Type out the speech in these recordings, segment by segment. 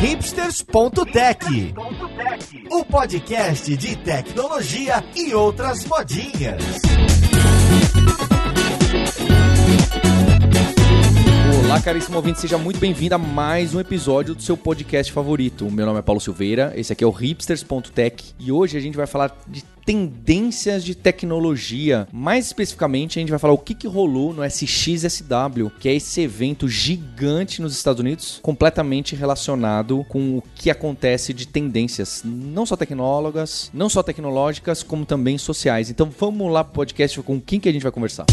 hipsters.tech, o podcast de tecnologia e outras modinhas. Olá, caríssimo ouvinte, seja muito bem-vindo a mais um episódio do seu podcast favorito. Meu nome é Paulo Silveira, esse aqui é o hipsters.tech e hoje a gente vai falar de tendências de tecnologia. Mais especificamente, a gente vai falar o que, que rolou no SXSW, que é esse evento gigante nos Estados Unidos, completamente relacionado com o que acontece de tendências, não só tecnólogas, não só tecnológicas, como também sociais. Então vamos lá pro podcast com quem que a gente vai conversar.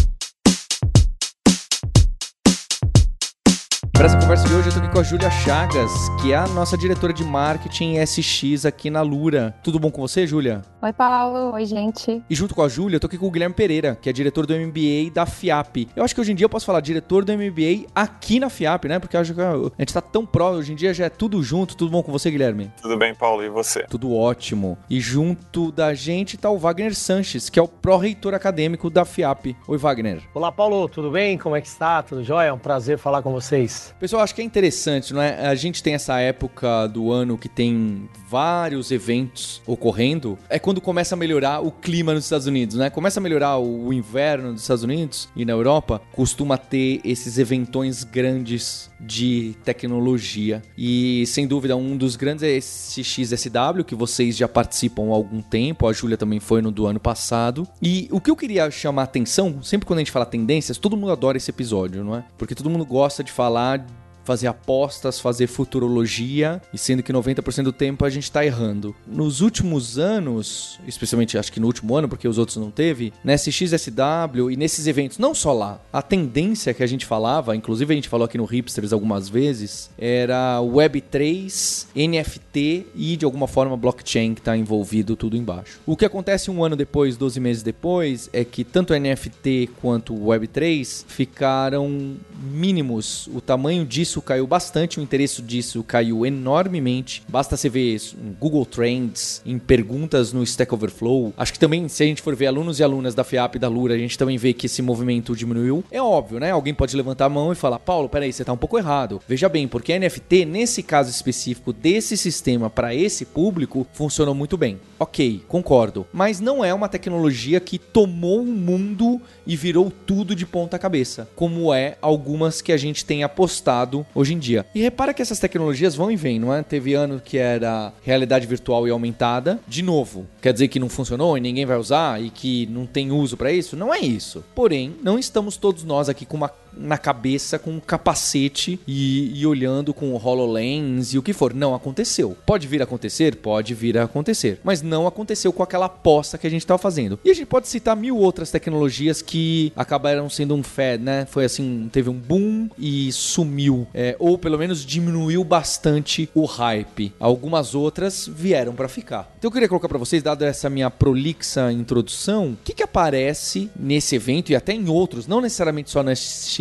Para essa conversa de hoje, eu tô aqui com a Júlia Chagas, que é a nossa diretora de marketing SX aqui na Lura. Tudo bom com você, Júlia? Oi, Paulo. Oi, gente. E junto com a Júlia, eu tô aqui com o Guilherme Pereira, que é diretor do MBA da FIAP. Eu acho que hoje em dia eu posso falar diretor do MBA aqui na FIAP, né? Porque a gente tá tão próximo, hoje em dia já é tudo junto. Tudo bom com você, Guilherme? Tudo bem, Paulo, e você? Tudo ótimo. E junto da gente tá o Wagner Sanches, que é o pró-reitor acadêmico da FIAP. Oi, Wagner. Olá, Paulo. Tudo bem? Como é que está? Tudo jóia? É um prazer falar com vocês. Pessoal, acho que é interessante, não é? A gente tem essa época do ano que tem vários eventos ocorrendo. É quando começa a melhorar o clima nos Estados Unidos, né? Começa a melhorar o inverno nos Estados Unidos e na Europa, costuma ter esses eventões grandes de tecnologia. E sem dúvida, um dos grandes é esse XSW, que vocês já participam há algum tempo. A Júlia também foi no do ano passado. E o que eu queria chamar a atenção, sempre quando a gente fala tendências, todo mundo adora esse episódio, não é? Porque todo mundo gosta de falar fazer apostas, fazer futurologia, e sendo que 90% do tempo a gente está errando. Nos últimos anos, especialmente acho que no último ano, porque os outros não teve, nesse XSW e nesses eventos, não só lá, a tendência que a gente falava, inclusive a gente falou aqui no Hipsters algumas vezes, era Web3, NFT e de alguma forma blockchain que está envolvido tudo embaixo. O que acontece um ano depois, 12 meses depois, é que tanto NFT quanto Web3 ficaram mínimos. O tamanho disso caiu bastante, o interesse disso caiu enormemente. Basta você ver em Google Trends, em perguntas no Stack Overflow. Acho que também, se a gente for ver alunos e alunas da FIAP e da Lura, a gente também vê que esse movimento diminuiu. É óbvio, né? Alguém pode levantar a mão e falar: Paulo, peraí, você tá um pouco errado. Veja bem, porque NFT, nesse caso específico desse sistema para esse público, funcionou muito bem. Ok, concordo. Mas não é uma tecnologia que tomou o mundo e virou tudo de ponta cabeça, como é algumas que a gente tem apostado hoje em dia. E repara que essas tecnologias vão e vêm, não é? Teve ano que era realidade virtual e aumentada. De novo, quer dizer que não funcionou e ninguém vai usar e que não tem uso para isso? Não é isso. Porém, não estamos todos nós aqui com uma na cabeça com um capacete e, e, olhando com o HoloLens e o que for. Não aconteceu. Pode vir a acontecer? Pode vir a acontecer. Mas não aconteceu com aquela aposta que a gente estava fazendo. E a gente pode citar mil outras tecnologias que acabaram sendo um fed, né? Foi assim, teve um boom e sumiu. É, ou pelo menos diminuiu bastante o hype. Algumas outras vieram para ficar. Então eu queria colocar para vocês, dado essa minha prolixa introdução, o que, que aparece nesse evento e até em outros, não necessariamente só na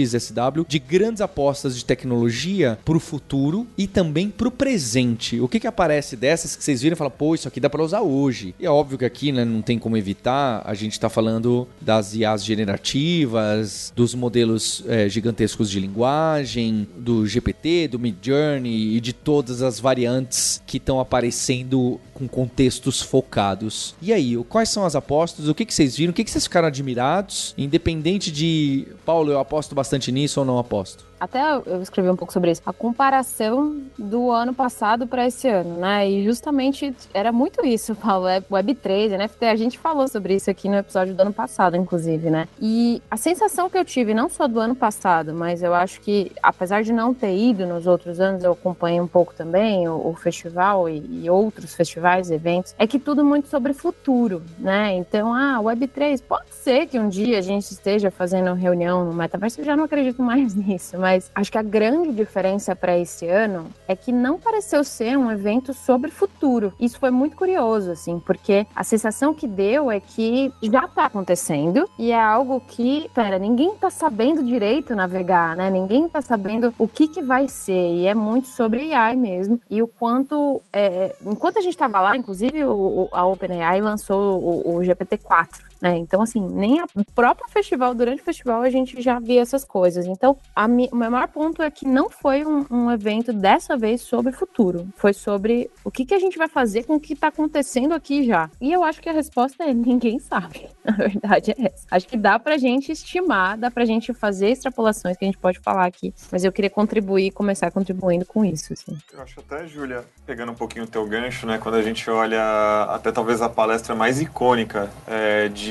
XSW, de grandes apostas de tecnologia para o futuro e também para o presente. O que, que aparece dessas que vocês viram e falam, pô, isso aqui dá para usar hoje. E é óbvio que aqui né, não tem como evitar, a gente está falando das IAs generativas, dos modelos é, gigantescos de linguagem, do GPT, do Midjourney e de todas as variantes que estão aparecendo com contextos focados. E aí, quais são as apostas? O que, que vocês viram? O que, que vocês ficaram admirados? Independente de, Paulo, eu aposto bastante nisso ou não aposto? Até eu escrevi um pouco sobre isso, a comparação do ano passado para esse ano, né? E justamente era muito isso, Paulo, é Web3, NFT, a gente falou sobre isso aqui no episódio do ano passado, inclusive, né? E a sensação que eu tive, não só do ano passado, mas eu acho que, apesar de não ter ido nos outros anos, eu acompanhei um pouco também o, o festival e, e, outros festivais, eventos, é que tudo muito sobre futuro, né? Então, ah, Web3, pode ser que um dia a gente esteja fazendo reunião no metaverso, eu já não acredito mais nisso, mas acho que a grande diferença para esse ano é que não pareceu ser um evento sobre futuro. Isso foi muito curioso, assim, porque a sensação que deu é que já tá acontecendo e é algo que, pera, ninguém tá sabendo direito navegar, né? Ninguém tá sabendo o que que vai ser e é muito sobre AI mesmo e o quanto, é, enquanto a gente tava lá, inclusive o, a OpenAI lançou o, o GPT-4 Né? Então, assim, nem a próprio festival, durante o festival, a gente já via essas coisas. Então, mi, o meu maior ponto é que não foi um, um, evento dessa vez sobre futuro. Foi sobre o que, que a gente vai fazer com o que está acontecendo aqui já. E eu acho que a resposta é ninguém sabe. A verdade é essa. Acho que dá pra gente estimar, dá pra gente fazer extrapolações que a gente pode falar aqui. Mas eu queria contribuir, começar contribuindo com isso. Assim. Eu acho até, Júlia, pegando um pouquinho o teu gancho, né? Quando a gente olha até talvez a palestra mais icônica é, de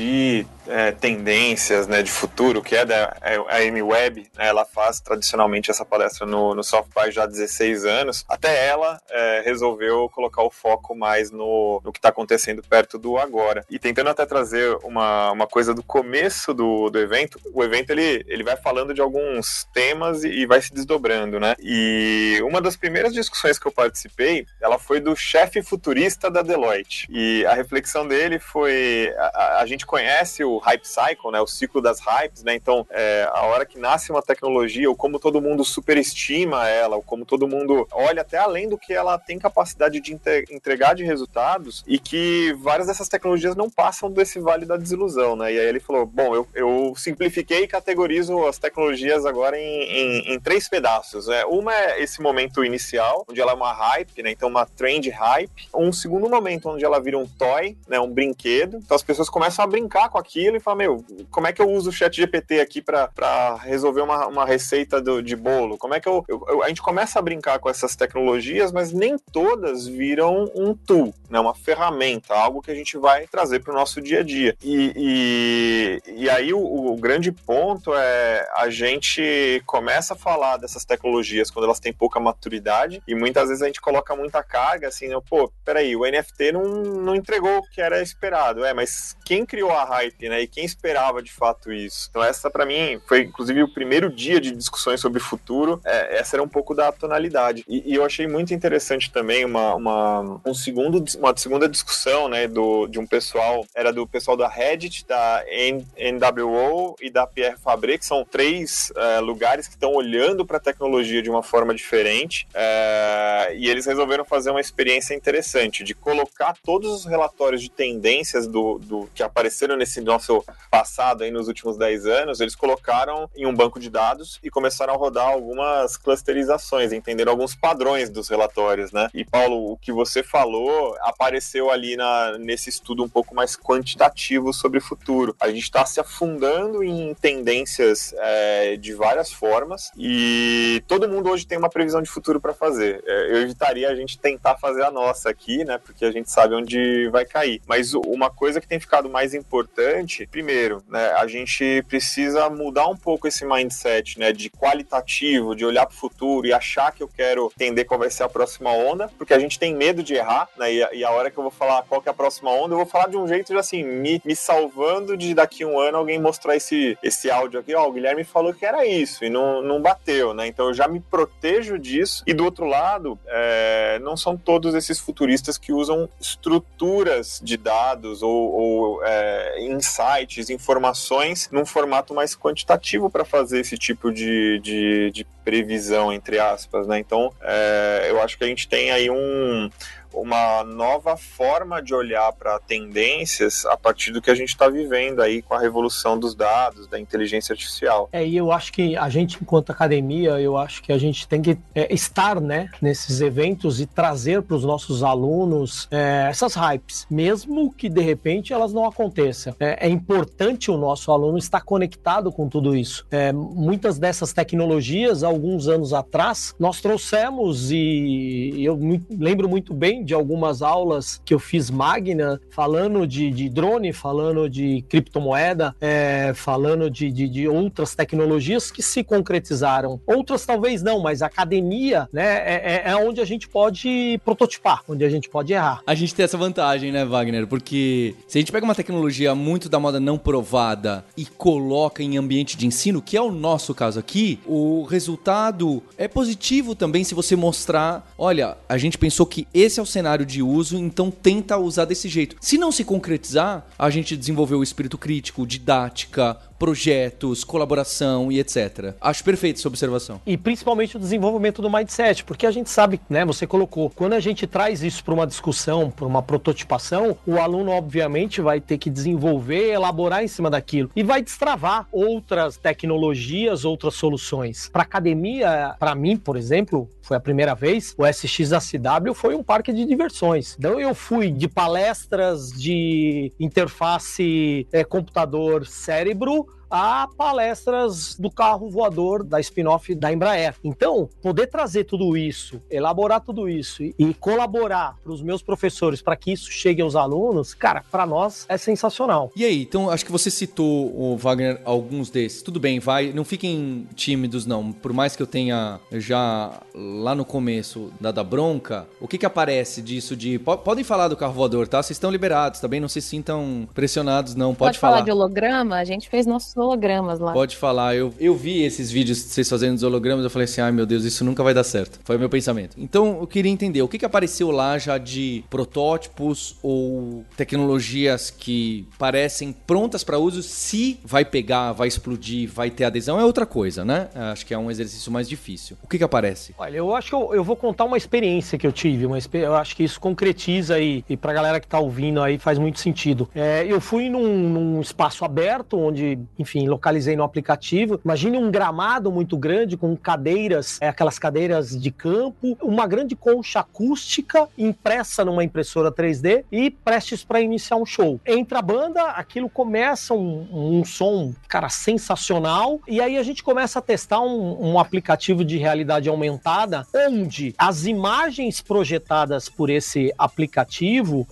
é, tendências né, de futuro, que é da é, a Amy Webb, né, ela faz tradicionalmente essa palestra no, no já há 16 anos, até ela é, resolveu colocar o foco mais no, no que está acontecendo perto do agora. E tentando até trazer uma, uma coisa do começo do, do evento, o evento ele, ele vai falando de alguns temas e, e vai se desdobrando, né? E uma das primeiras discussões que eu participei, ela foi do chefe futurista da Deloitte. E a reflexão dele foi: a, a gente conhece o hype cycle, né, o ciclo das hypes, né? Então, é, a hora que nasce uma tecnologia, ou como todo mundo superestima ela, ou como todo mundo olha até além do que ela tem capacidade de entregar de resultados, e que várias dessas tecnologias não passam desse vale da desilusão, né? E aí ele falou: bom, eu, eu simplifiquei e categorizo as tecnologias agora em, em, em três pedaços. Né? Uma é esse momento inicial, onde ela é uma hype, né? Então, uma trend hype. Um segundo momento, onde ela vira um toy, né? Um brinquedo. Então, as pessoas começam a brincar com aquilo e fala, meu, como é que eu uso o chat GPT aqui para resolver uma, uma receita do, de bolo? Como é que eu, eu, A gente começa a brincar com essas tecnologias, mas nem todas viram um tool, né, uma ferramenta, algo que a gente vai trazer para o nosso dia a dia. E, e, e aí o, o, grande ponto é a gente começa a falar dessas tecnologias quando elas têm pouca maturidade e muitas vezes a gente coloca muita carga, assim, né, pô, peraí, o NFT não, não entregou o que era esperado, é, mas quem criou a hype, né? E quem esperava de fato isso? Então essa para mim foi inclusive o primeiro dia de discussões sobre futuro. É, essa era um pouco da tonalidade. E, e, eu achei muito interessante também uma, uma, um segundo, uma segunda discussão, né? Do, de um pessoal, era do pessoal da Reddit, da NWO e da Pierre Fabre, que são três é, lugares que estão olhando para a tecnologia de uma forma diferente. É, e eles resolveram fazer uma experiência interessante de colocar todos os relatórios de tendências do, do que apareceram nesse nosso passado aí nos últimos 10 anos, eles colocaram em um banco de dados e começaram a rodar algumas clusterizações, entender alguns padrões dos relatórios, né? E Paulo, o que você falou apareceu ali na, nesse estudo um pouco mais quantitativo sobre o futuro. A gente está se afundando em tendências é, de várias formas e todo mundo hoje tem uma previsão de futuro para fazer. É, eu evitaria a gente tentar fazer a nossa aqui, né? Porque a gente sabe onde vai cair. Mas uma coisa que tem ficado mais importante primeiro, né, a gente precisa mudar um pouco esse mindset, né, de qualitativo, de olhar para o futuro e achar que eu quero entender qual vai ser a próxima onda, porque a gente tem medo de errar, né, e, e a hora que eu vou falar qual que é a próxima onda, eu vou falar de um jeito de assim, me, me salvando de daqui um ano alguém mostrar esse, esse áudio aqui, ó, oh, o Guilherme falou que era isso e não, não bateu, né, então eu já me protejo disso. E do outro lado, é, não são todos esses futuristas que usam estruturas de dados ou, ou é, insights, informações num formato mais quantitativo para fazer esse tipo de, de, de, previsão, entre aspas, né? Então, é, eu acho que a gente tem aí um, uma nova forma de olhar para tendências a partir do que a gente está vivendo aí com a revolução dos dados, da inteligência artificial. É, e eu acho que a gente, enquanto academia, eu acho que a gente tem que é, estar né, nesses eventos e trazer para os nossos alunos é, essas hypes, mesmo que de repente elas não aconteçam. É, é, importante o nosso aluno estar conectado com tudo isso. É, muitas dessas tecnologias, alguns anos atrás, nós trouxemos e eu me lembro muito bem de algumas aulas que eu fiz Magna, falando de, de drone, falando de criptomoeda, é, falando de, de, de, outras tecnologias que se concretizaram. Outras talvez não, mas academia né, é, é, é onde a gente pode prototipar, onde a gente pode errar. A gente tem essa vantagem, né, Wagner? Porque se a gente pega uma tecnologia muito da moda não provada e coloca em ambiente de ensino, que é o nosso caso aqui, o resultado é positivo também se você mostrar, olha, a gente pensou que esse é o cenário de uso, então tenta usar desse jeito. Se não se concretizar, a gente desenvolveu o espírito crítico, didática, projetos, colaboração e etc. Acho perfeito essa observação. E principalmente o desenvolvimento do mindset, porque a gente sabe, né, você colocou, quando a gente traz isso para uma discussão, para uma prototipação, o aluno obviamente vai ter que desenvolver, elaborar em cima daquilo e vai destravar outras tecnologias, outras soluções. Para academia, para mim, por exemplo, foi a primeira vez, o SXSW foi um parque de diversões. Então eu fui de palestras de interface é, computador-cérebro a palestras do carro voador da spin-off da Embraer. Então, poder trazer tudo isso, elaborar tudo isso e, e colaborar para os meus professores para que isso chegue aos alunos, cara, para nós é sensacional. E aí, então acho que você citou, o Wagner, alguns desses. Tudo bem, vai, não fiquem tímidos não. Por mais que eu tenha já lá no começo dado a bronca, o que que aparece disso de podem falar do carro voador, tá? Vocês estão liberados, também não se sintam pressionados não, pode, pode falar. falar de holograma, a gente fez nosso hologramas lá. Pode falar. Eu, eu vi esses vídeos de vocês fazendo os hologramas, eu falei assim, ai meu Deus, isso nunca vai dar certo. Foi o meu pensamento. Então, eu queria entender, o que, que apareceu lá já de protótipos ou tecnologias que parecem prontas para uso, se vai pegar, vai explodir, vai ter adesão, é outra coisa, né? Acho que é um exercício mais difícil. O que que aparece? Olha, eu acho que eu, eu vou contar uma experiência que eu tive, uma, eu acho que isso concretiza aí, e pra galera que tá ouvindo aí faz muito sentido. É, eu fui num, num espaço aberto, onde, enfim, localizei no aplicativo. Imagine um gramado muito grande com cadeiras, é, aquelas cadeiras de campo, uma grande concha acústica impressa numa impressora 3D e prestes para iniciar um show. Entra a banda, aquilo começa um, um, som, cara, sensacional. E aí a gente começa a testar um, um aplicativo de realidade aumentada, onde as imagens projetadas por esse aplicativo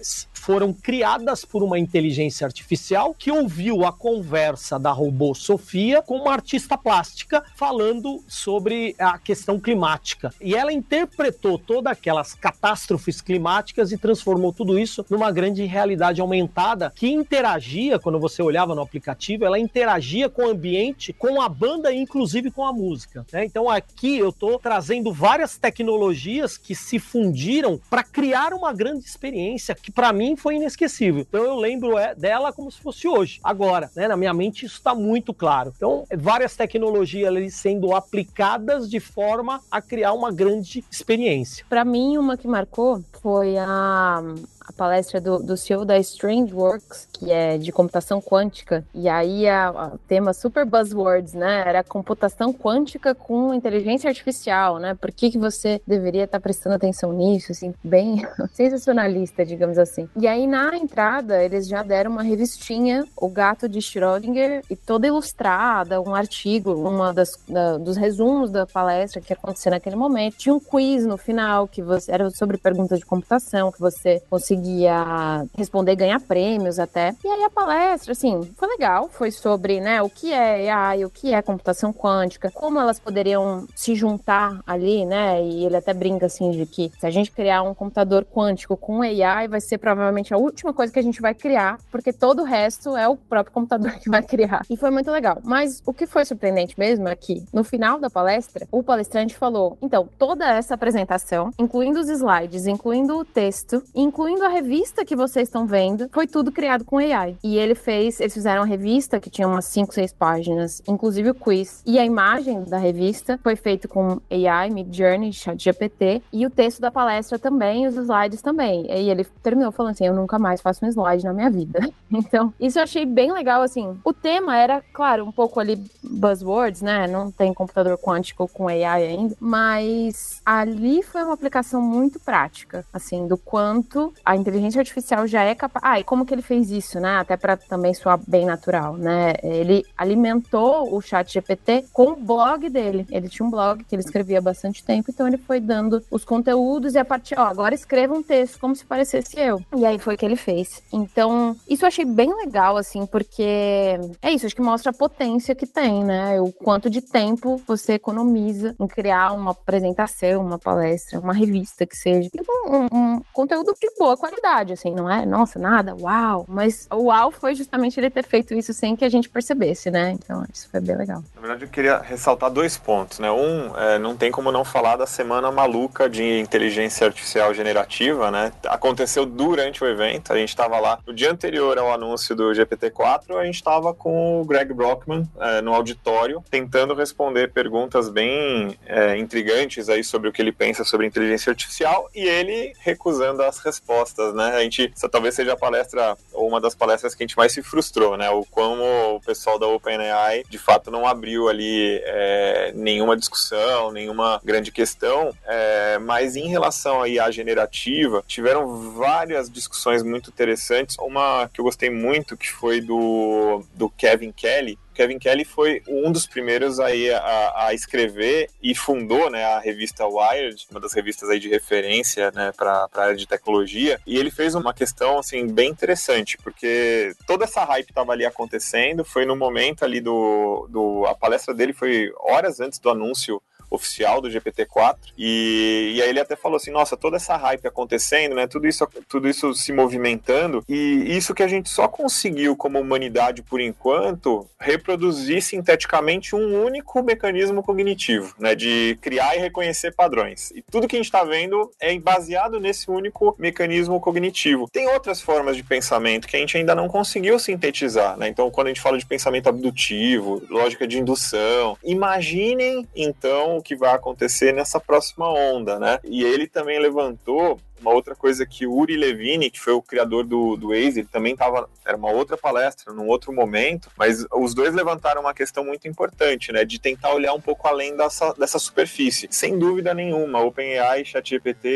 foram criadas por uma inteligência artificial que ouviu a conversa da robô Sofia com uma artista plástica falando sobre a questão climática. E ela interpretou todas aquelas catástrofes climáticas e transformou tudo isso numa grande realidade aumentada que interagia, quando você olhava no aplicativo, ela interagia com o ambiente, com a banda e inclusive com a música. Né? Então aqui eu estou trazendo várias tecnologias que se fundiram para criar uma grande experiência que para mim foi inesquecível. Então eu lembro é, dela como se fosse hoje, agora, né? Na minha mente isso está muito claro. Então, várias tecnologias ali sendo aplicadas de forma a criar uma grande experiência. Para mim, uma que marcou foi a a palestra do, do CEO da StrangeWorks, que é de computação quântica, e aí o tema super buzzwords, né? Era computação quântica com inteligência artificial, né? Por que, que você deveria estar tá prestando atenção nisso, assim, bem sensacionalista, digamos assim. E aí na entrada eles já deram uma revistinha, O Gato de Schrödinger, e toda ilustrada, um artigo, uma das da, dos resumos da palestra que aconteceu naquele momento. Tinha um quiz no final que você era sobre perguntas de computação que você conseguia responder, ganhar prêmios até. E aí a palestra, assim, foi legal, foi sobre, né, o que é AI, o que é computação quântica, como elas poderiam se juntar ali, né, e ele até brinca, assim, de que se a gente criar um computador quântico com AI, vai ser provavelmente a última coisa que a gente vai criar, porque todo o resto é o próprio computador que vai criar. E foi muito legal. Mas o que foi surpreendente mesmo é que, no final da palestra, o palestrante falou, então, toda essa apresentação, incluindo os slides, incluindo o texto, incluindo a revista que vocês estão vendo foi tudo criado com AI. E ele fez, eles fizeram uma revista que tinha umas 5, 6 páginas, inclusive o quiz. E a imagem da revista foi feito com AI, Midjourney, ChatGPT, e o texto da palestra também, os slides também. E ele terminou falando assim: "Eu nunca mais faço um slide na minha vida". Então, isso eu achei bem legal assim. O tema era, claro, um pouco ali buzzwords, né? Não tem computador quântico com AI ainda, mas ali foi uma aplicação muito prática, assim, do quanto a inteligência artificial já é capaz. Ah, e como que ele fez isso, né? Até para também soar bem natural, né? Ele alimentou o chat GPT com o blog dele. Ele tinha um blog que ele escrevia há bastante tempo, então ele foi dando os conteúdos e a partir, ó, agora escreva um texto como se parecesse eu. E aí foi o que ele fez. Então, isso eu achei bem legal, assim, porque é isso, acho que mostra a potência que tem, né? O quanto de tempo você economiza em criar uma apresentação, uma palestra, uma revista que seja. Um, um, um conteúdo de boa qualidade, assim, não é, nossa, nada, uau. Mas o uau foi justamente ele ter feito isso sem que a gente percebesse, né? Então, isso foi bem legal. Na verdade, eu queria ressaltar dois pontos, né? Um, é, não tem como não falar da semana maluca de inteligência artificial generativa, né? Aconteceu durante o evento, a gente estava lá no dia anterior ao anúncio do GPT-4, a gente estava com o Greg Brockman é, no auditório, tentando responder perguntas bem é, intrigantes aí sobre o que ele pensa sobre inteligência artificial e ele recusando as respostas, né? A gente, essa talvez seja a palestra, ou uma das palestras que a gente mais se frustrou, né? O como o pessoal da OpenAI de fato não abriu ali é, nenhuma discussão, nenhuma grande questão, é, mas em relação à generativa, tiveram várias discussões muito interessantes. Uma que eu gostei muito, que foi do, do Kevin Kelly, Kevin Kelly foi um dos primeiros aí a, a, escrever e fundou né, a revista Wired, uma das revistas aí de referência né, para a área de tecnologia. E ele fez uma questão assim bem interessante, porque toda essa hype estava ali acontecendo, foi no momento ali do, do. A palestra dele foi horas antes do anúncio oficial do GPT-4. E, e aí ele até falou assim: nossa, toda essa hype acontecendo, né? Tudo isso, tudo isso se movimentando, e isso que a gente só conseguiu como humanidade por enquanto reproduzir sinteticamente um único mecanismo cognitivo, né? De criar e reconhecer padrões. E tudo que a gente está vendo é baseado nesse único mecanismo cognitivo. Tem outras formas de pensamento que a gente ainda não conseguiu sintetizar, né? Então, quando a gente fala de pensamento abdutivo, lógica de indução, imaginem então que vai acontecer nessa próxima onda, né? E ele também levantou uma outra coisa que o Uri Levine, que foi o criador do, do Waze, ele também estava, era uma outra palestra, num outro momento, mas os dois levantaram uma questão muito importante, né, de tentar olhar um pouco além dessa, dessa superfície. Sem dúvida nenhuma, OpenAI e ChatGPT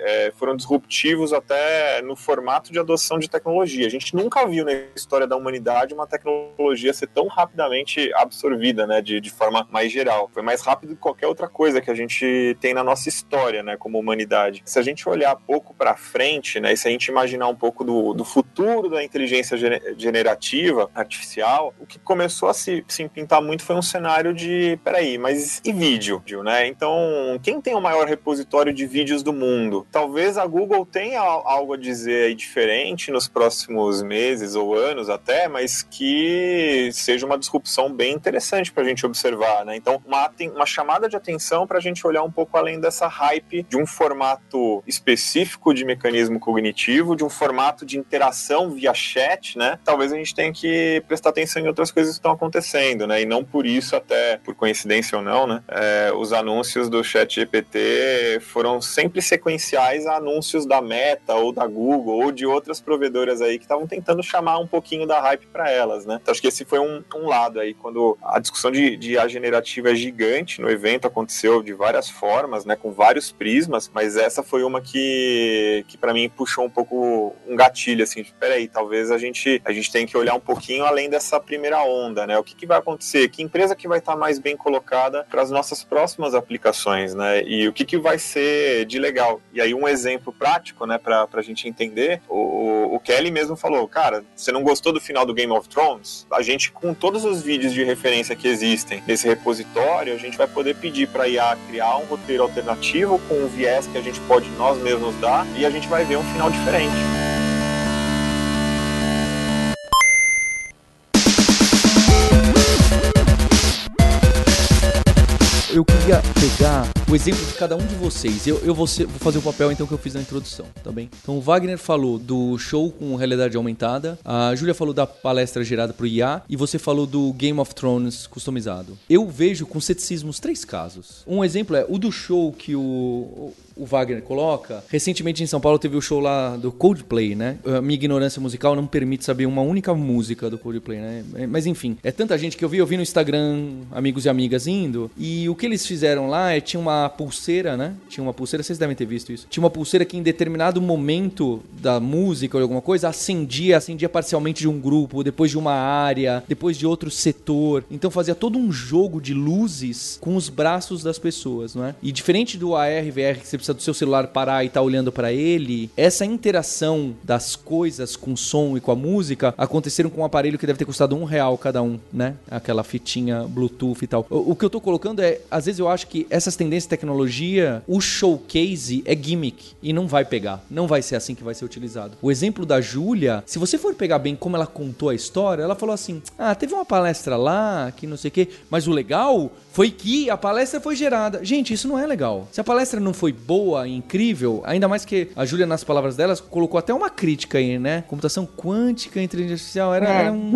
é, foram disruptivos até no formato de adoção de tecnologia. A gente nunca viu na história da humanidade uma tecnologia ser tão rapidamente absorvida, né, de, de forma mais geral. Foi mais rápido que qualquer outra coisa que a gente tem na nossa história, né, como humanidade. Se a gente olhar pouco para frente, né, e se a gente imaginar um pouco do, do futuro da inteligência generativa artificial, o que começou a se, se pintar muito foi um cenário de, peraí, mas e vídeo, né? Então, quem tem o maior repositório de vídeos do mundo? Talvez a Google tenha algo a dizer aí diferente nos próximos meses ou anos até, mas que seja uma disrupção bem interessante para a gente observar, né? Então, uma, uma chamada de atenção para a gente olhar um pouco além dessa hype de um formato específico específico de mecanismo cognitivo, de um formato de interação via chat, né? Talvez a gente tenha que prestar atenção em outras coisas que estão acontecendo, né? E não por isso, até por coincidência ou não, né? É, os anúncios do chat GPT foram sempre sequenciais a anúncios da Meta ou da Google ou de outras provedoras aí que estavam tentando chamar um pouquinho da hype para elas, né? Então acho que esse foi um, um lado aí, quando a discussão de, de a generativa é gigante no evento, aconteceu de várias formas, né? Com vários prismas, mas essa foi uma que que, para mim puxou um pouco um gatilho, assim, de, peraí, talvez a gente, a gente tem que olhar um pouquinho além dessa primeira onda, né? O que, que vai acontecer? Que empresa que vai estar tá mais bem colocada para as nossas próximas aplicações, né? E o que, que vai ser de legal? E aí um exemplo prático, né, para a gente entender, o, o Kelly mesmo falou, cara, você não gostou do final do Game of Thrones? A gente, com todos os vídeos de referência que existem nesse repositório, a gente vai poder pedir para IA criar um roteiro alternativo com um viés que a gente pode nós mesmos nos dá e a gente vai ver um final diferente. eu queria pegar o exemplo de cada um de vocês. Eu, eu vou, ser, vou, fazer o papel então que eu fiz na introdução, tá bem? Então o Wagner falou do show com realidade aumentada, a Júlia falou da palestra gerada pro IA e você falou do Game of Thrones customizado. Eu vejo com ceticismo os três casos. Um exemplo é o do show que o, o Wagner coloca. Recentemente em São Paulo teve o show lá do Coldplay, né? A minha ignorância musical não permite saber uma única música do Coldplay, né? Mas enfim, é tanta gente que eu vi, eu vi no Instagram amigos e amigas indo, e o que eles fizeram lá é tinha uma pulseira, né? Tinha uma pulseira, vocês devem ter visto isso. Tinha uma pulseira que em determinado momento da música ou alguma coisa acendia, acendia parcialmente de um grupo, depois de uma área, depois de outro setor. Então fazia todo um jogo de luzes com os braços das pessoas, não é? E diferente do AR VR que você precisa do seu celular parar e tá olhando para ele, essa interação das coisas com o som e com a música aconteceram com um aparelho que deve ter custado um real cada um, né? Aquela fitinha Bluetooth e tal. O, o que eu tô colocando é às vezes eu acho que essas tendências de tecnologia, o showcase é gimmick e não vai pegar. Não vai ser assim que vai ser utilizado. O exemplo da Júlia, se você for pegar bem como ela contou a história, ela falou assim: "Ah, teve uma palestra lá, que não sei o quê, mas o legal foi que a palestra foi gerada. Gente, isso não é legal. Se a palestra não foi boa e incrível, ainda mais que a Júlia, nas palavras delas, colocou até uma crítica aí, né? Computação quântica, inteligência artificial, era, É, era um.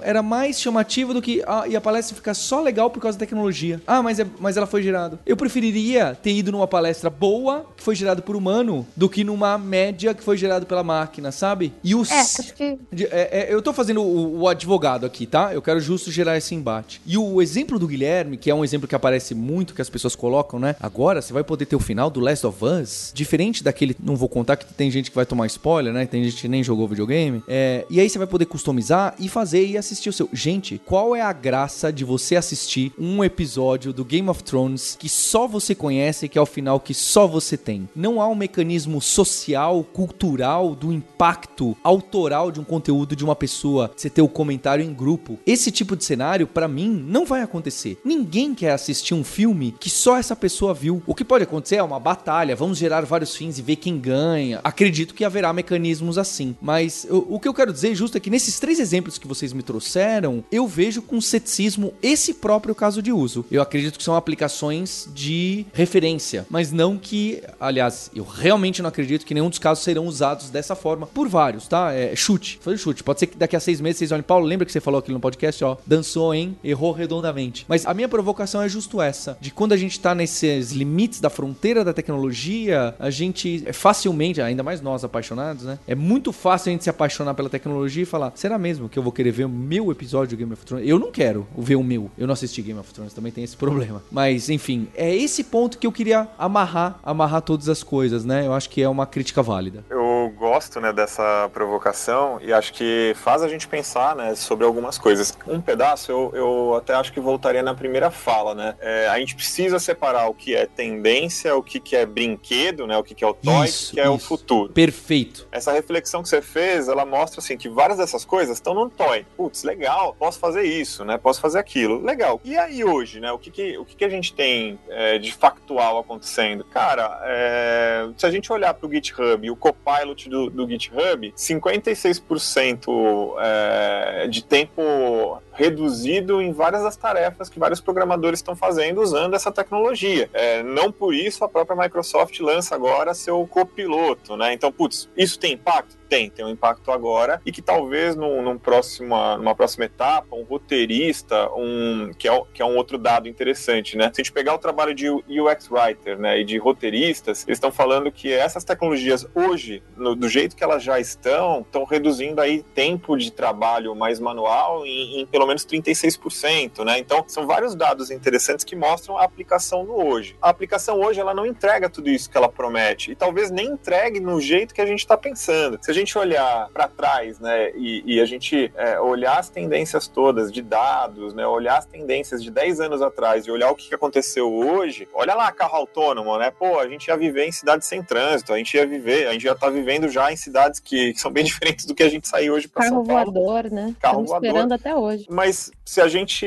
Era mais chamativo do que. Ah, e a palestra fica só legal por causa da tecnologia. Ah, mas, é, mas ela foi gerada. Eu preferiria ter ido numa palestra boa, que foi gerada por humano, do que numa média que foi gerada pela máquina, sabe? E os. É, acho que é, é, eu tô fazendo o, o advogado aqui, tá? Eu quero justo gerar esse embate. E o exemplo do Guilherme, que é um exemplo que aparece muito, que as pessoas colocam, né? Agora você vai poder ter o final do Last of Us, diferente daquele. Não vou contar que tem gente que vai tomar spoiler, né? Tem gente que nem jogou videogame. É, e aí você vai poder customizar e fazer e assistir o seu. Gente, qual é a graça de você assistir um episódio do Game of Thrones que só você conhece, que é o final que só você tem? Não há um mecanismo social, cultural, do impacto autoral de um conteúdo de uma pessoa, você ter o comentário em grupo. Esse tipo de cenário, pra mim, não vai acontecer. Ninguém quer assistir um filme que só essa pessoa viu. O que pode acontecer é uma batalha, vamos gerar vários fins e ver quem ganha. Acredito que haverá mecanismos assim. Mas o, o que eu quero dizer justo é que nesses três exemplos que vocês me trouxeram, eu vejo com ceticismo esse próprio caso de uso. Eu acredito que são aplicações de referência, mas não que, aliás, eu realmente não acredito que nenhum dos casos serão usados dessa forma por vários, tá? É chute, foi chute. Pode ser que daqui a seis meses vocês olhem, Paulo, lembra que você falou aquilo no podcast, ó, dançou, hein? Errou redondamente. Mas a minha provocação é justo essa, de quando a gente tá nesses limites da fronteira da tecnologia, a gente é facilmente, ainda mais nós apaixonados, né? É muito fácil a gente se apaixonar pela tecnologia e falar, será mesmo que eu vou querer ver o meu episódio de Game of Thrones? Eu não quero ver o meu. Eu não assisti Game of Thrones, também tem esse problema. Mas, enfim, é esse ponto que eu queria amarrar, amarrar todas as coisas, né? Eu acho que é uma crítica válida. Eu gosto né, dessa provocação e acho que faz a gente pensar né, sobre algumas coisas. Um pedaço eu, eu até acho que voltaria na primeira fala, né? É, a gente precisa separar o que é tendência, o que, que é brinquedo, né? O que, que é o toy, Isso, o que é o futuro. Perfeito. Essa reflexão que você fez, ela mostra assim que várias dessas coisas estão no toy. Putz, legal, posso fazer isso, né? Posso fazer aquilo. Legal. E aí hoje, né? O que, que, o que, que a gente tem é, de factual acontecendo? Cara, é, se a gente olhar para o GitHub e o Copilot do, do GitHub, 56% é, de tempo reduzido em várias das tarefas que vários programadores estão fazendo usando essa tecnologia. É, não por isso a própria Microsoft lança agora seu copiloto, né? Então, putz, isso tem impacto? Tem, tem um impacto agora e que talvez num, num próxima, numa próxima etapa, um roteirista, um, que, é, que é um outro dado interessante, né? Se a gente pegar o trabalho de UX Writer né, e de roteiristas, eles estão falando que essas tecnologias hoje, no- do jeito que elas já estão, estão reduzindo aí tempo de trabalho mais manual em, em pelo menos 36%, né? Então, são vários dados interessantes que mostram a aplicação no hoje. A aplicação hoje, ela não entrega tudo isso que ela promete e talvez nem entregue no jeito que a gente está pensando. Se gente olhar para trás, né, e, e a gente é, olhar as tendências todas de dados, né, olhar as tendências de 10 anos atrás e olhar o que aconteceu hoje, olha lá carro autônomo, né? Pô, a gente ia viver em cidades sem trânsito, a gente ia viver, a gente já tá vivendo já em cidades que, que são bem diferentes do que a gente sair hoje para Carro São Paulo. voador, né? Carro Estamos voador. esperando até hoje. Mas se a gente.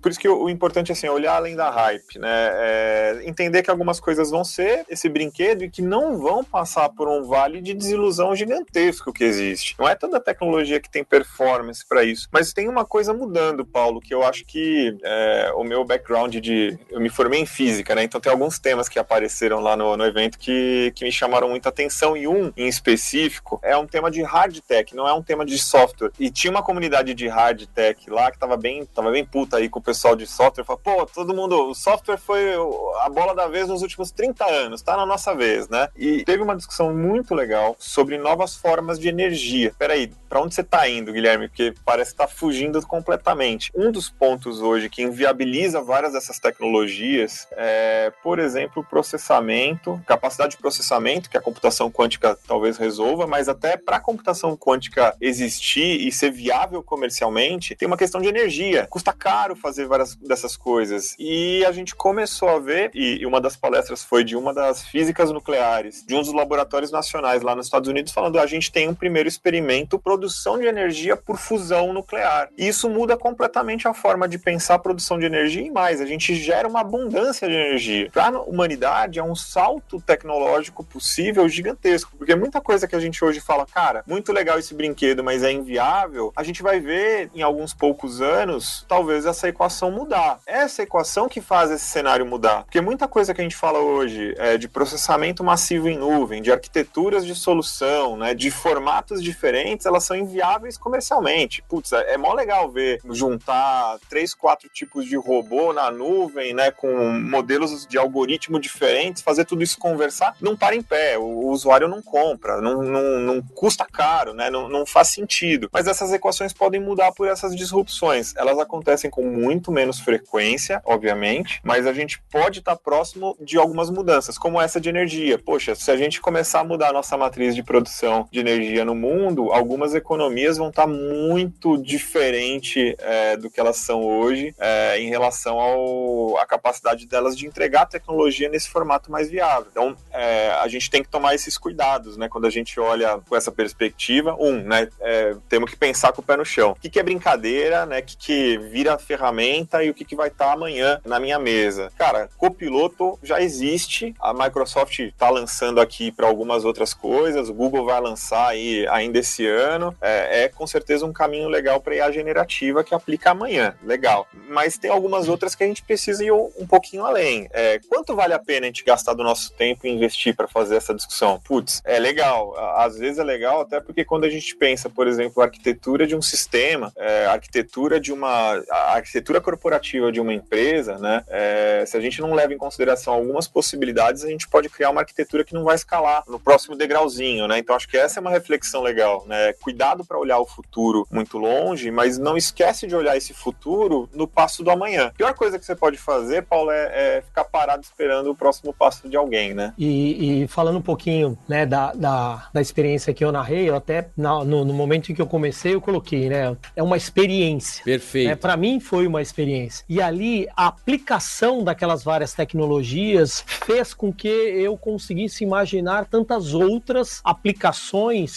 Por isso que o, o importante é assim, olhar além da hype, né? É, entender que algumas coisas vão ser esse brinquedo e que não vão passar por um vale de desilusão gigantesco que existe. Não é toda tecnologia que tem performance para isso. Mas tem uma coisa mudando, Paulo, que eu acho que é, o meu background de. Eu me formei em física, né? Então tem alguns temas que apareceram lá no, no evento que, que me chamaram muita atenção. E um em específico é um tema de hard tech, não é um tema de software. E tinha uma comunidade de hard tech lá que tava bem, tava bem puta aí com o pessoal de software. Falou, pô, todo mundo, o software foi a bola da vez nos últimos 30 anos, tá na nossa vez, né? E teve uma discussão muito legal sobre novas formas de energia. Peraí, pra onde você tá indo, Guilherme? Porque parece que tá fugindo completamente. Um dos pontos hoje que inviabiliza várias dessas tecnologias é, por exemplo, processamento, capacidade de processamento, que a computação quântica talvez resolva, mas até para a computação quântica existir e ser viável comercialmente, tem uma questão de energia. Custa caro fazer várias dessas coisas. E a gente começou a ver, e uma das palestras foi de uma das físicas nucleares, de um dos laboratórios nacionais lá nos Estados Unidos, falando: a gente tem um primeiro experimento produção de energia por fusão nuclear. E isso muda completamente a forma de pensar a produção de energia e mais. A gente gera uma abundância de energia. Para a humanidade, é um salto tecnológico possível gigantesco, porque muita coisa que a gente hoje fala, cara, muito legal esse brinquedo, mas é inviável, a gente vai ver em alguns poucos anos, talvez essa equação mudar. Essa equação que faz esse cenário mudar. Porque muita coisa que a gente fala hoje é de processamento massivo em nuvem, de arquiteturas de solução, né, de formatos diferentes, elas são inviáveis comercialmente. Putz, é, é mó legal ver juntar três, quatro tipos de robô na nuvem, né, com modelos de algoritmo diferentes, fazer tudo isso conversar, não para em pé. O, usuário não compra, não, não, não custa caro, né, não, não faz sentido. Mas essas equações podem mudar por essas disrupções. Elas acontecem com muito menos frequência, obviamente, mas a gente pode estar próximo de algumas mudanças, como essa de energia. Poxa, se a gente começar a mudar a nossa matriz de produção de energia no mundo, algumas economias vão estar muito diferente é, do que elas são hoje é, em relação ao, à capacidade delas de entregar tecnologia nesse formato mais viável. Então, é, a gente tem que tomar esses cuidados, né? Quando a gente olha com essa perspectiva, um, né? É, temos que pensar com o pé no chão. O que, que é brincadeira, né? O que, que vira ferramenta e o que, que vai estar amanhã na minha mesa. Cara, copiloto já existe, a Microsoft está lançando aqui para algumas outras coisas, o Google vai lançar aí ainda esse ano. É, é com certeza um caminho legal para IA generativa que aplica amanhã. Legal. Mas tem algumas outras que a gente precisa ir um pouquinho além. É, quanto vale a pena a gente gastar do nosso tempo e investir para fazer essa discussão? Putz, é legal. Às vezes é legal até porque quando a gente pensa, por exemplo, a arquitetura de um sistema, é, arquitetura de uma arquitetura corporativa de uma empresa, né? É, se a gente não leva em consideração algumas possibilidades, a gente pode criar uma arquitetura que não vai escalar no próximo degrauzinho, né? Então acho que essa é uma reflexão legal, né? Cuidado para olhar o futuro muito longe, mas não esquece de olhar esse futuro no passo do amanhã. A pior coisa que você pode fazer, Paulo, é, é ficar parado esperando o próximo passo de alguém, né? E, e falando um pouquinho, né, da, da, da, experiência que eu narrei, eu até no, no, momento em que eu comecei, eu coloquei, né? É uma experiência. Perfeito. Né, para mim foi uma experiência. E ali a aplicação daquelas várias tecnologias fez com que eu conseguisse imaginar tantas outras aplicações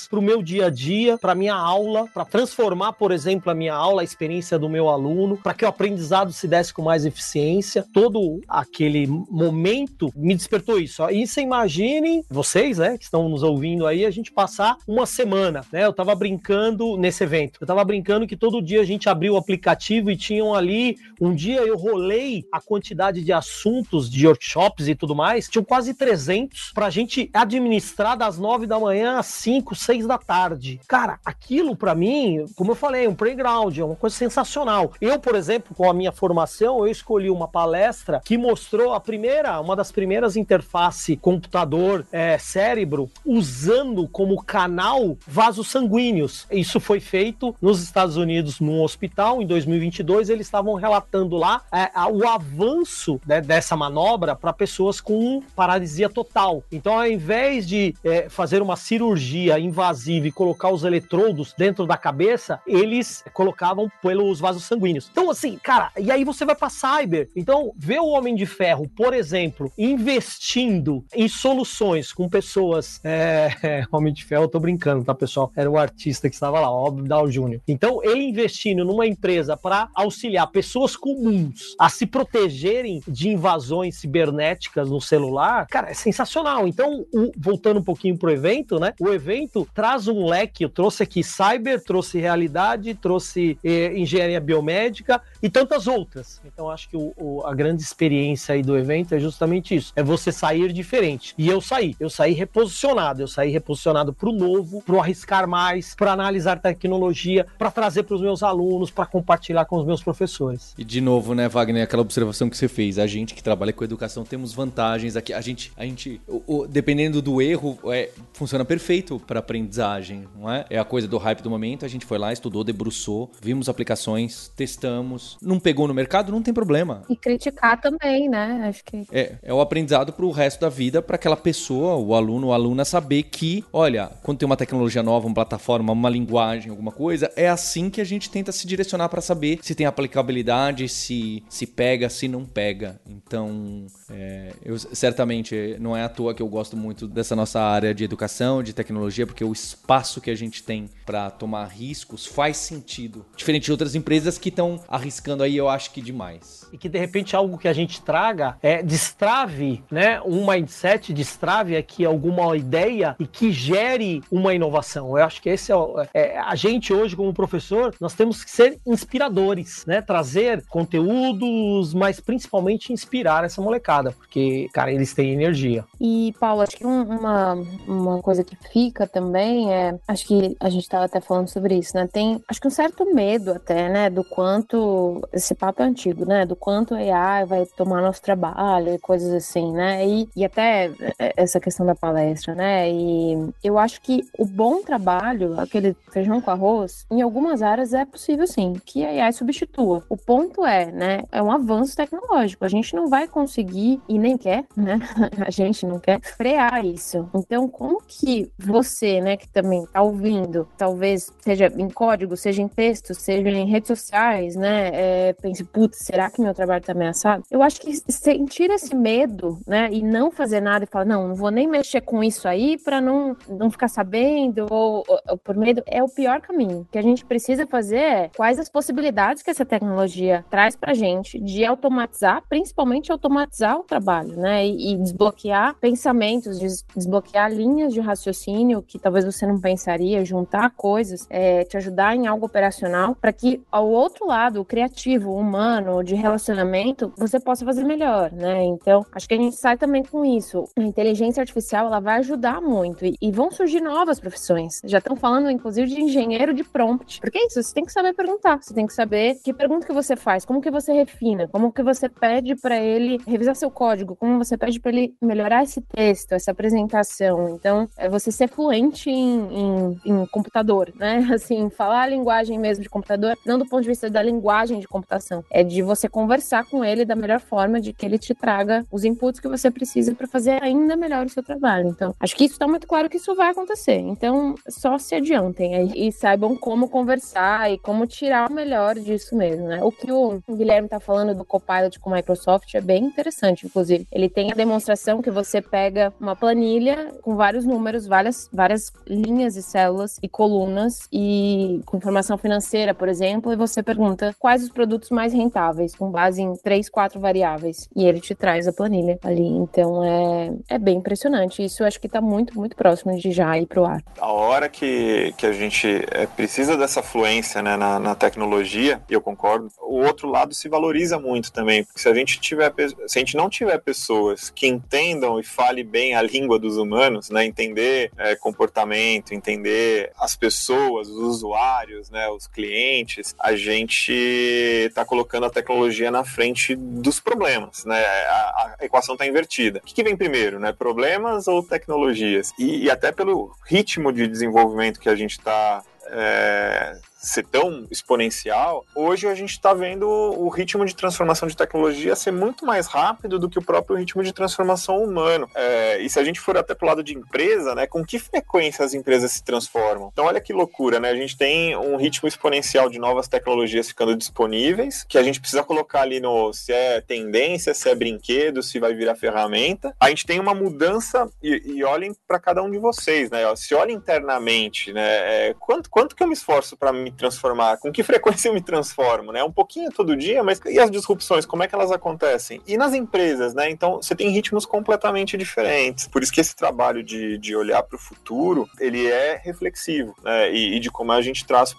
para o meu dia a dia, para minha aula, para transformar, por exemplo, a minha aula, a experiência do meu aluno, para que o aprendizado se desse com mais eficiência. Todo aquele momento me despertou isso. E você imaginem, vocês, né, que estão nos ouvindo aí, a gente passar uma semana, né? Eu tava brincando nesse evento. Eu tava brincando que todo dia a gente abriu o aplicativo e tinham ali, um dia eu rolei a quantidade de assuntos, de workshops e tudo mais, tinham quase 300 pra gente administrar das 9 da manhã às 5, 6 da tarde. Cara, aquilo para mim, como eu falei, um playground, é uma coisa sensacional. Eu, por exemplo, com a minha formação, eu escolhi uma palestra que mostrou a primeira, uma das primeiras interface computador é, cérebro usando como canal vasos sanguíneos. Isso foi feito nos Estados Unidos num hospital em 2022. Eles estavam relatando lá é, o avanço né, dessa manobra para pessoas com paralisia total. Então, ao invés de é, fazer uma cirurgia invasiva e colocar os eletrodos dentro da cabeça, eles colocavam pelos vasos sanguíneos. Então, assim, cara, e aí você vai para cyber. Então, ver o Homem de Ferro, por exemplo, investindo em soluções com pessoas. É, é, Homem de Ferro, eu tô brincando, tá, pessoal? Era o artista que estava lá, óbvio, Dow Jr. Então, ele investindo numa empresa para auxiliar pessoas comuns a se protegerem de invasões cibernéticas no celular, cara, é sensacional. Então, o, voltando um pouquinho pro evento, né? O evento traz um leque, eu trouxe aqui cyber, trouxe realidade, trouxe eh, engenharia biomédica e tantas outras. Então, acho que o, o, a grande experiência aí do evento é justamente isso: é você sair diferente. E eu saí, eu saí reposicionado, eu saí reposicionado pro novo, pro arriscar mais, para analisar tecnologia, para trazer para os meus alunos, para compartilhar com os meus professores. E de novo, né, Wagner, aquela observação que você fez, a gente que trabalha com educação temos vantagens aqui. A gente, a gente, o, o, dependendo do erro, é, funciona perfeito para aprendizagem, não é? É a coisa do hype do momento. A gente foi lá, estudou, debruçou, vimos aplicações, testamos, não pegou no mercado, não tem problema. E criticar também, né? Acho que é, é o aprendizado para o resto da vida, para aquela pessoa, o aluno, ou aluna saber que, olha, quando tem uma tecnologia nova, uma plataforma, uma linguagem, alguma coisa, é assim que a gente tenta se direcionar para saber se tem aplicabilidade, se se pega, se não pega. Então, é, eu certamente não é à toa que eu gosto muito dessa nossa área de educação, de tecnologia, porque o espaço que a gente tem para tomar riscos faz sentido. Diferente de outras empresas que estão arriscando aí, eu acho que demais. E que de repente algo que a gente traga é destrave, né? Um mindset, destrave aqui alguma ideia e que gere uma inovação. Eu acho que esse é, é a gente hoje como professor, nós temos que ser inspiradores, né? Trazer conteúdos, mas principalmente inspirar essa molecada, porque, cara, eles têm energia. E, Paulo, acho que uma, uma coisa que fica também é, acho que a gente estava até falando sobre isso, né? Tem, acho que um certo medo até, né, do quanto, esse papo é antigo, né, do quanto a AI vai tomar nosso trabalho e coisas assim, né? E, e até essa questão da palestra, né? E eu acho que o bom trabalho, aquele feijão com arroz, em algumas áreas é possível sim, que a AI substitua. O ponto é, né, é um avanço tecnológico. A gente não vai conseguir e nem quer, né? A gente não quer frear isso. Então, como que você, né, que também tá ouvindo, talvez seja em código, seja em texto, seja em redes sociais, né, é, pense, putz, será que meu trabalho tá ameaçado? Eu acho que sentir esse medo, né, e não fazer nada e falar, não, não vou nem mexer com isso aí para não, não ficar sabendo ou, ou, por medo, é o pior caminho. O que a gente precisa fazer é quais as possibilidades que essa tecnologia traz pra gente de automatizar, principalmente automatizar o trabalho, né, e, e desbloquear pensamentos, desbloquear linhas de raciocínio que talvez você não pensaria, juntar coisas, é, te ajudar em algo operacional para que ao outro lado, o criativo, o humano, de relacionamento, você possa fazer melhor, né? Então, acho que a gente sai também com isso. A inteligência artificial, ela vai ajudar muito e, e vão surgir novas profissões. Já estão falando, inclusive, de engenheiro de prompt. Porque é isso, você tem que saber perguntar, você tem que saber que pergunta que você faz, como que você refina, como que você pede para ele revisar seu código, como você pede para ele melhorar esse texto, essa apresentação. Então, é você ser fluente em, em, em computador, né? Assim, falar a linguagem mesmo de computador, não do ponto de vista da linguagem de computação, é de você conversar com ele da melhor forma, de que ele te traga os inputs que você precisa para fazer ainda melhor o seu trabalho. Então, acho que isso está muito claro que isso vai acontecer. Então, só se adiantem e saibam como conversar e como tirar o melhor disso mesmo, né? O que o Guilherme está falando do Copilot com Microsoft é bem interessante, inclusive. Ele tem a demonstração que você pega uma planilha com vários números, várias, várias linhas e células e colunas e com informação financeira, por exemplo, e você pergunta quais os produtos mais rentáveis, com base em três, quatro variáveis. E ele te traz a planilha ali. Então é, é bem impressionante. Isso eu acho que está muito, muito próximo de já ir para o ar. A hora que, que a gente é, precisa dessa fluência né, na, na tecnologia, e eu concordo, o outro lado se valoriza muito também. Porque se a gente tiver se a gente não tiver pessoas que entendam e fale bem a língua dos humanos, né, entender é, comportamento, entender as pessoas, os usuários, né, os clientes, a gente está colocando a tecnologia na frente dos problemas, né? A, a equação está invertida. O que, que, vem primeiro, né? Problemas ou tecnologias? E, e até pelo ritmo de desenvolvimento que a gente está é, ser tão exponencial, hoje a gente está vendo o ritmo de transformação de tecnologia ser muito mais rápido do que o próprio ritmo de transformação humano. É, e se a gente for até pro lado de empresa, né, com que frequência as empresas se transformam? Então olha que loucura, né? A gente tem um ritmo exponencial de novas tecnologias ficando disponíveis, que a gente precisa colocar ali no se é tendência, se é brinquedo, se vai virar ferramenta. A gente tem uma mudança e, e olhem para cada um de vocês, né? Se olhem internamente, né? É, quanto, quanto que eu me esforço para transformar? Com que frequência eu me transformo, né? Um pouquinho todo dia, mas e as disrupções, como é que elas acontecem? E nas empresas, né? Então, você tem ritmos completamente diferentes. Por isso que esse trabalho de, de olhar para o futuro, ele é reflexivo, né? E, e de como a gente traz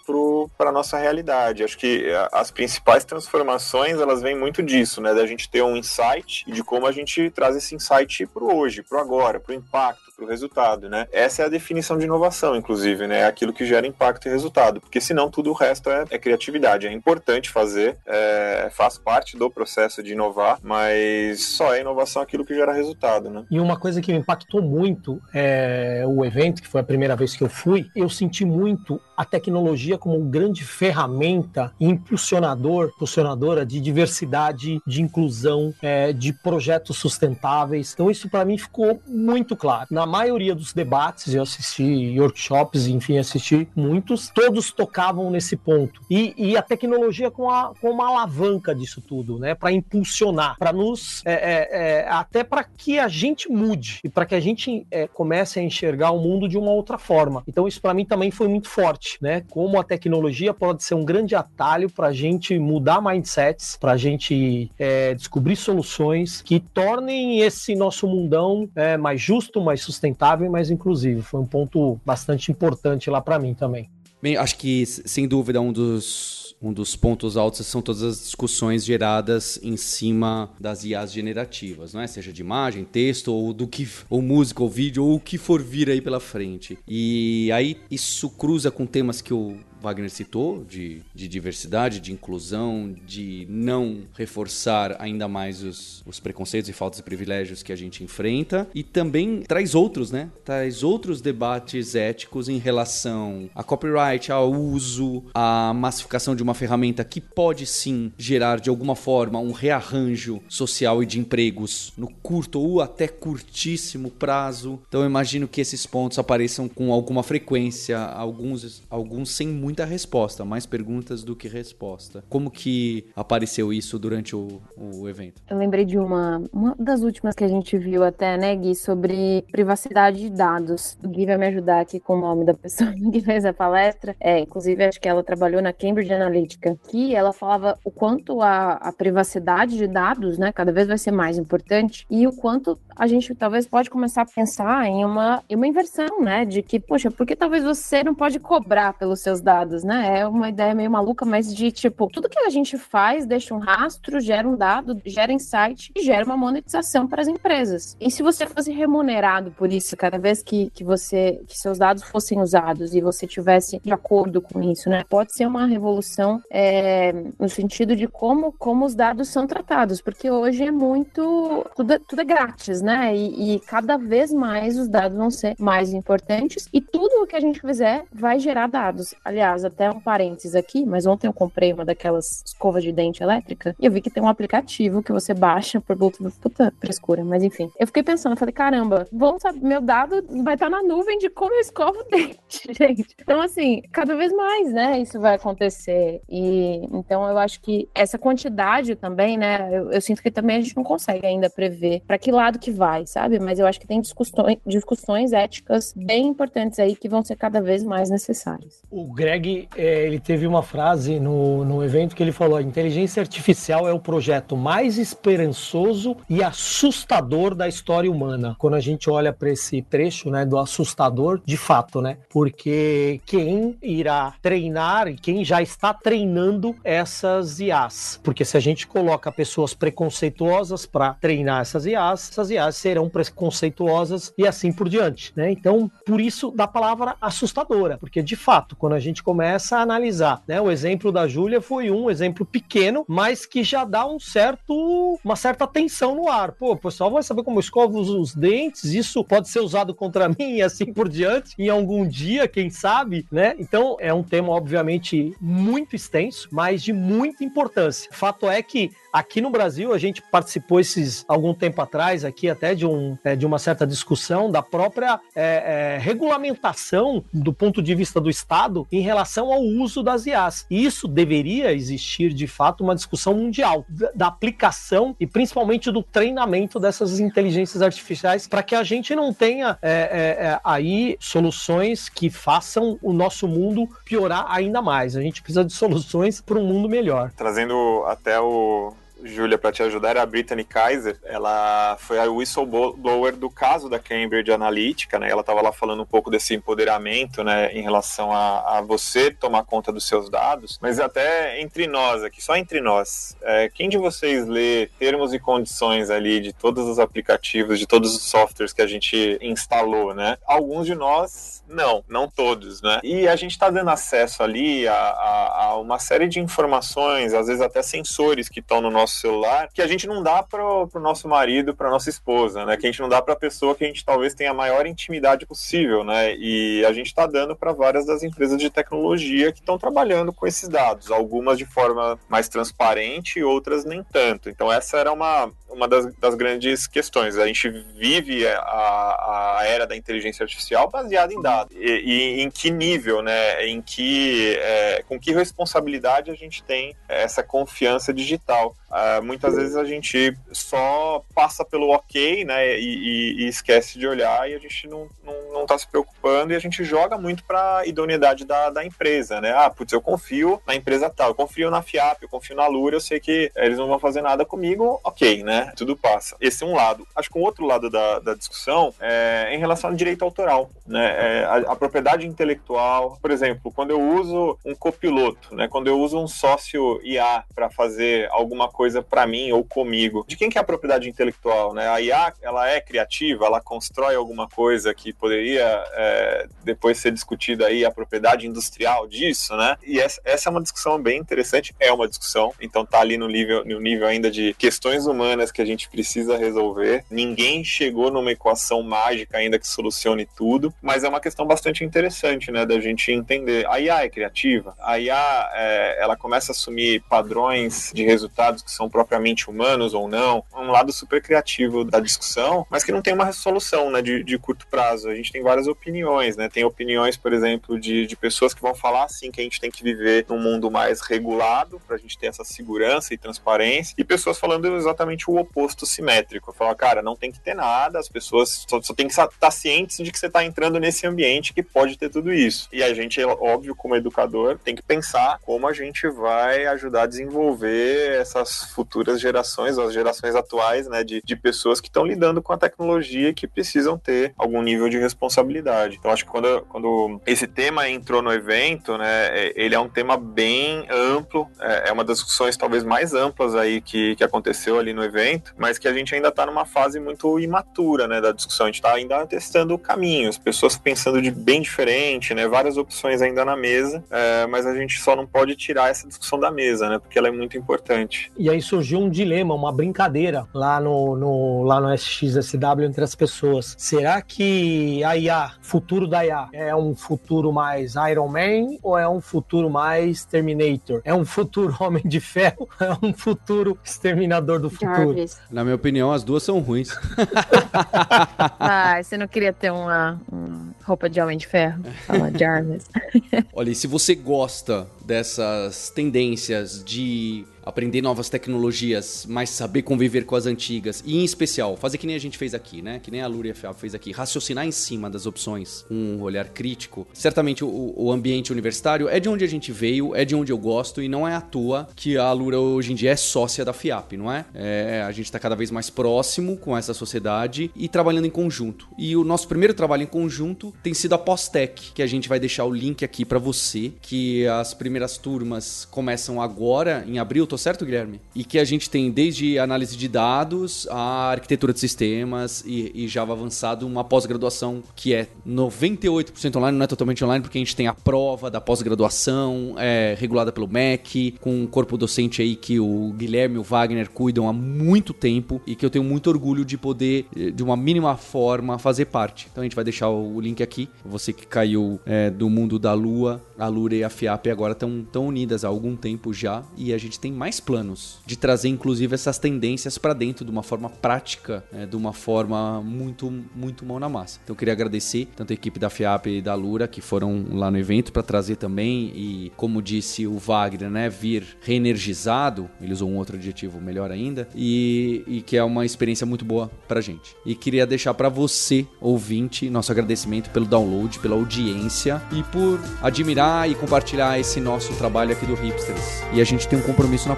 para a nossa realidade. Acho que as principais transformações, elas vêm muito disso, né? Da gente ter um insight e de como a gente traz esse insight para o hoje, para o agora, para o impacto, para o resultado, né? Essa é a definição de inovação, inclusive, né? Aquilo que gera impacto e resultado, porque senão tudo o resto é, é criatividade. É importante fazer, é, faz parte do processo de inovar, mas só é inovação aquilo que gera resultado, né? E uma coisa que me impactou muito é o evento, que foi a primeira vez que eu fui, eu senti muito a tecnologia como uma grande ferramenta impulsionador, impulsionadora de diversidade, de inclusão, é, de projetos sustentáveis. Então isso para mim ficou muito claro. Na maioria dos debates, eu assisti workshops, enfim, assisti muitos, todos tocavam estavam nesse ponto. E, e a tecnologia com, a, com uma alavanca disso tudo, né? Para impulsionar, para nos. É, é, é, até para que a gente mude e para que a gente é, comece a enxergar o mundo de uma outra forma. Então, isso para mim também foi muito forte, né? Como a tecnologia pode ser um grande atalho para a gente mudar mindsets, para a gente é, descobrir soluções que tornem esse nosso mundão mais justo, mais sustentável e mais inclusivo. Foi um ponto bastante importante lá para mim também. Bem, acho que sem dúvida um dos um dos pontos altos são todas as discussões geradas em cima das IAs generativas, não é? Seja de imagem, texto ou do que ou música ou vídeo ou o que for vir aí pela frente. E aí isso cruza com temas que eu Wagner citou, de, de diversidade, de inclusão, de não reforçar ainda mais os, os preconceitos e faltas de privilégios que a gente enfrenta. E também traz outros, né? Traz outros debates éticos em relação a copyright, ao uso, à massificação de uma ferramenta que pode sim gerar de alguma forma um rearranjo social e de empregos no curto ou até curtíssimo prazo. Então eu imagino que esses pontos apareçam com alguma frequência, alguns, alguns sem muito muita resposta, mais perguntas do que resposta. Como que apareceu isso durante o, o evento? Eu lembrei de uma, uma das últimas que a gente viu até, né, Gui, sobre privacidade de dados. O Gui vai me ajudar aqui com o nome da pessoa que fez a palestra. É, inclusive, acho que ela trabalhou na Cambridge Analytica, que ela falava o quanto a, a privacidade de dados, né, cada vez vai ser mais importante e o quanto a gente talvez pode começar a pensar em uma, em uma inversão, né, de que, poxa, por que talvez você não pode cobrar pelos seus dados? Dados, né? É uma ideia meio maluca, mas de tipo, tudo que a gente faz deixa um rastro, gera um dado, gera insight e gera uma monetização para as empresas. E se você fosse remunerado por isso, cada vez que, que você que seus dados fossem usados e você tivesse de acordo com isso, né? Pode ser uma revolução é, no sentido de como, como os dados são tratados, porque hoje é muito tudo, é, tudo é grátis, né? E, e cada vez mais os dados vão ser mais importantes e tudo o que a gente fizer vai gerar dados. Aliás, Aliás, até um parênteses aqui, mas ontem eu comprei uma daquelas escovas de dente elétrica e eu vi que tem um aplicativo que você baixa por Bluetooth. Puta frescura, mas enfim. Eu fiquei pensando, falei, caramba, vamos saber, meu dado vai estar na nuvem de como eu escovo o dente, gente. Então, assim, cada vez mais, né, isso vai acontecer. E então eu acho que essa quantidade também, né, eu, eu sinto que também a gente não consegue ainda prever para que lado que vai, sabe? Mas eu acho que tem discussões, discussões éticas bem importantes aí que vão ser cada vez mais necessárias. O Greg é, ele teve uma frase no, no evento que ele falou: inteligência artificial é o projeto mais esperançoso e assustador da história humana. Quando a gente olha para esse trecho, né, do assustador, de fato, né? Porque quem irá treinar e quem já está treinando essas IAs? Porque se a gente coloca pessoas preconceituosas para treinar essas IAs, essas IAs serão preconceituosas e assim por diante, né? Então, por isso da palavra assustadora, porque de fato, quando a gente começa a analisar. Né? O exemplo da Júlia foi um exemplo pequeno, mas que já dá um certo, uma certa tensão no ar. Pô, o pessoal vai saber como eu escovo os, os dentes, isso pode ser usado contra mim e assim por diante, em algum dia, quem sabe, né? Então é um tema, obviamente, muito extenso, mas de muita importância. Fato é que Aqui no Brasil, a gente participou esses algum tempo atrás aqui até de, um, é, de uma certa discussão da própria é, é, regulamentação do ponto de vista do Estado em relação ao uso das IAs. E isso deveria existir, de fato, uma discussão mundial da, da aplicação e principalmente do treinamento dessas inteligências artificiais para que a gente não tenha é, é, é, aí soluções que façam o nosso mundo piorar ainda mais. A gente precisa de soluções para um mundo melhor. Trazendo até o Júlia, para te ajudar, era a Brittany Kaiser. Ela foi a whistleblower do caso da Cambridge Analytica, né? Ela estava lá falando um pouco desse empoderamento, né, em relação a, a, você tomar conta dos seus dados. Mas até entre nós aqui, só entre nós, é, quem de vocês lê termos e condições ali de todos os aplicativos, de todos os softwares que a gente instalou, né? Alguns de nós não, não todos, né? E a gente está dando acesso ali a, a, a uma série de informações, às vezes até sensores que estão no nosso nosso celular que a gente não dá para o nosso marido, para nossa esposa, né? Que a gente não dá para a pessoa que a gente talvez tenha a maior intimidade possível, né? E a gente está dando para várias das empresas de tecnologia que estão trabalhando com esses dados, algumas de forma mais transparente, outras nem tanto. Então essa era uma, uma das, das grandes questões. A gente vive a, a era da inteligência artificial baseada em dados. E, e em que nível, né? Em que, é, com que responsabilidade a gente tem essa confiança digital. Uh, muitas vezes a gente só passa pelo ok, né, e, e, e esquece de olhar e a gente não, não, não tá se preocupando e a gente joga muito para idoneidade da, da empresa, né? Ah, putz, eu confio na empresa tal, eu confio na FIAP, eu confio na Lura, eu sei que eles não vão fazer nada comigo, ok, né? Tudo passa. Esse é um lado. Acho que um outro lado da, da discussão é em relação ao direito autoral, né? É a, a, propriedade intelectual, por exemplo, quando eu uso um copiloto, né? Quando eu uso um sócio IA para fazer alguma coisa para mim ou comigo. De quem que é a propriedade intelectual, né? A IA, ela é criativa, ela constrói alguma coisa que poderia é, depois ser discutida aí a propriedade industrial disso, né? E essa, essa é uma discussão bem interessante, é uma discussão, então tá ali no nível, no nível ainda de questões humanas que a gente precisa resolver. Ninguém chegou numa equação mágica ainda que solucione tudo, mas é uma questão bastante interessante, né, da gente entender. A IA é criativa, a IA é, ela começa a assumir padrões de resultados que são propriamente humanos ou não, um lado super criativo da discussão, mas que não tem uma resolução né, de, de curto prazo. A gente tem várias opiniões, né? Tem opiniões, por exemplo, de, de pessoas que vão falar assim que a gente tem que viver num mundo mais regulado para a gente ter essa segurança e transparência, e pessoas falando exatamente o oposto simétrico. Falar, cara, não tem que ter nada, as pessoas só, só tem que estar tá cientes de que você está entrando nesse ambiente que pode ter tudo isso. E a gente, óbvio, como educador, tem que pensar como a gente vai ajudar a desenvolver essas futuras gerações, as gerações atuais, né, de, de pessoas que estão lidando com a tecnologia que precisam ter algum nível de responsabilidade. Então, acho que quando, quando esse tema entrou no evento, né, é, ele é um tema bem amplo, é, é uma das discussões talvez mais amplas aí que, que aconteceu ali no evento, mas que a gente ainda está numa fase muito imatura, né, da discussão. A gente está ainda testando caminhos, pessoas pensando de bem diferente, né, várias opções ainda na mesa, é, mas a gente só não pode tirar essa discussão da mesa, né, porque ela é muito importante. E aí surgiu um dilema, uma brincadeira lá no, no, lá no SXSW entre as pessoas. Será que a IA, futuro da IA, é um futuro mais Iron Man ou é um futuro mais Terminator? É um futuro Homem de Ferro? É um futuro Exterminador do Futuro? Jarvis. Na minha opinião, as duas são ruins. ah, você não queria ter uma, uma roupa de Homem de Ferro? Fala Jarvis. Olha, e se você gosta dessas tendências de aprender novas tecnologias, mas saber conviver com as antigas. E em especial, fazer que nem a gente fez aqui, né? Que nem a Luria fez aqui, raciocinar em cima das opções, com um olhar crítico. Certamente o, o, ambiente universitário é de onde a gente veio, é de onde eu gosto, e não é à toa que a Lura hoje em dia é sócia da FIAP, não é? é a gente está cada vez mais próximo com essa sociedade e trabalhando em conjunto. E o nosso primeiro trabalho em conjunto tem sido a Postec, que a gente vai deixar o link aqui para você, que as primeiras turmas começam agora, em abril, tô certo, Guilherme? E que a gente tem desde análise de dados, a arquitetura de sistemas e, e Java avançado, uma pós-graduação que é 98% online, não é totalmente online, porque a gente tem a prova da pós-graduação, é, regulada pelo MEC, com um corpo docente aí que o Guilherme e o Wagner cuidam há muito tempo e que eu tenho muito orgulho de poder, de uma mínima forma, fazer parte. Então a gente vai deixar o link aqui. Você que caiu é, do mundo da Lua, a Lura e a FIAP agora estão unidas há algum tempo já e a gente tem mais mais planos de trazer inclusive essas tendências para dentro de uma forma prática, né, de uma forma muito muito mão na massa. Então eu queria agradecer tanto a equipe da FIAP e da Lura que foram lá no evento para trazer também e como disse o Wagner, né, vir reenergizado, ele usou um outro adjetivo melhor ainda, e, e que é uma experiência muito boa pra gente. E queria deixar para você, ouvinte, nosso agradecimento pelo download, pela audiência e por admirar e compartilhar esse nosso trabalho aqui do Hipsters. E a gente tem um compromisso na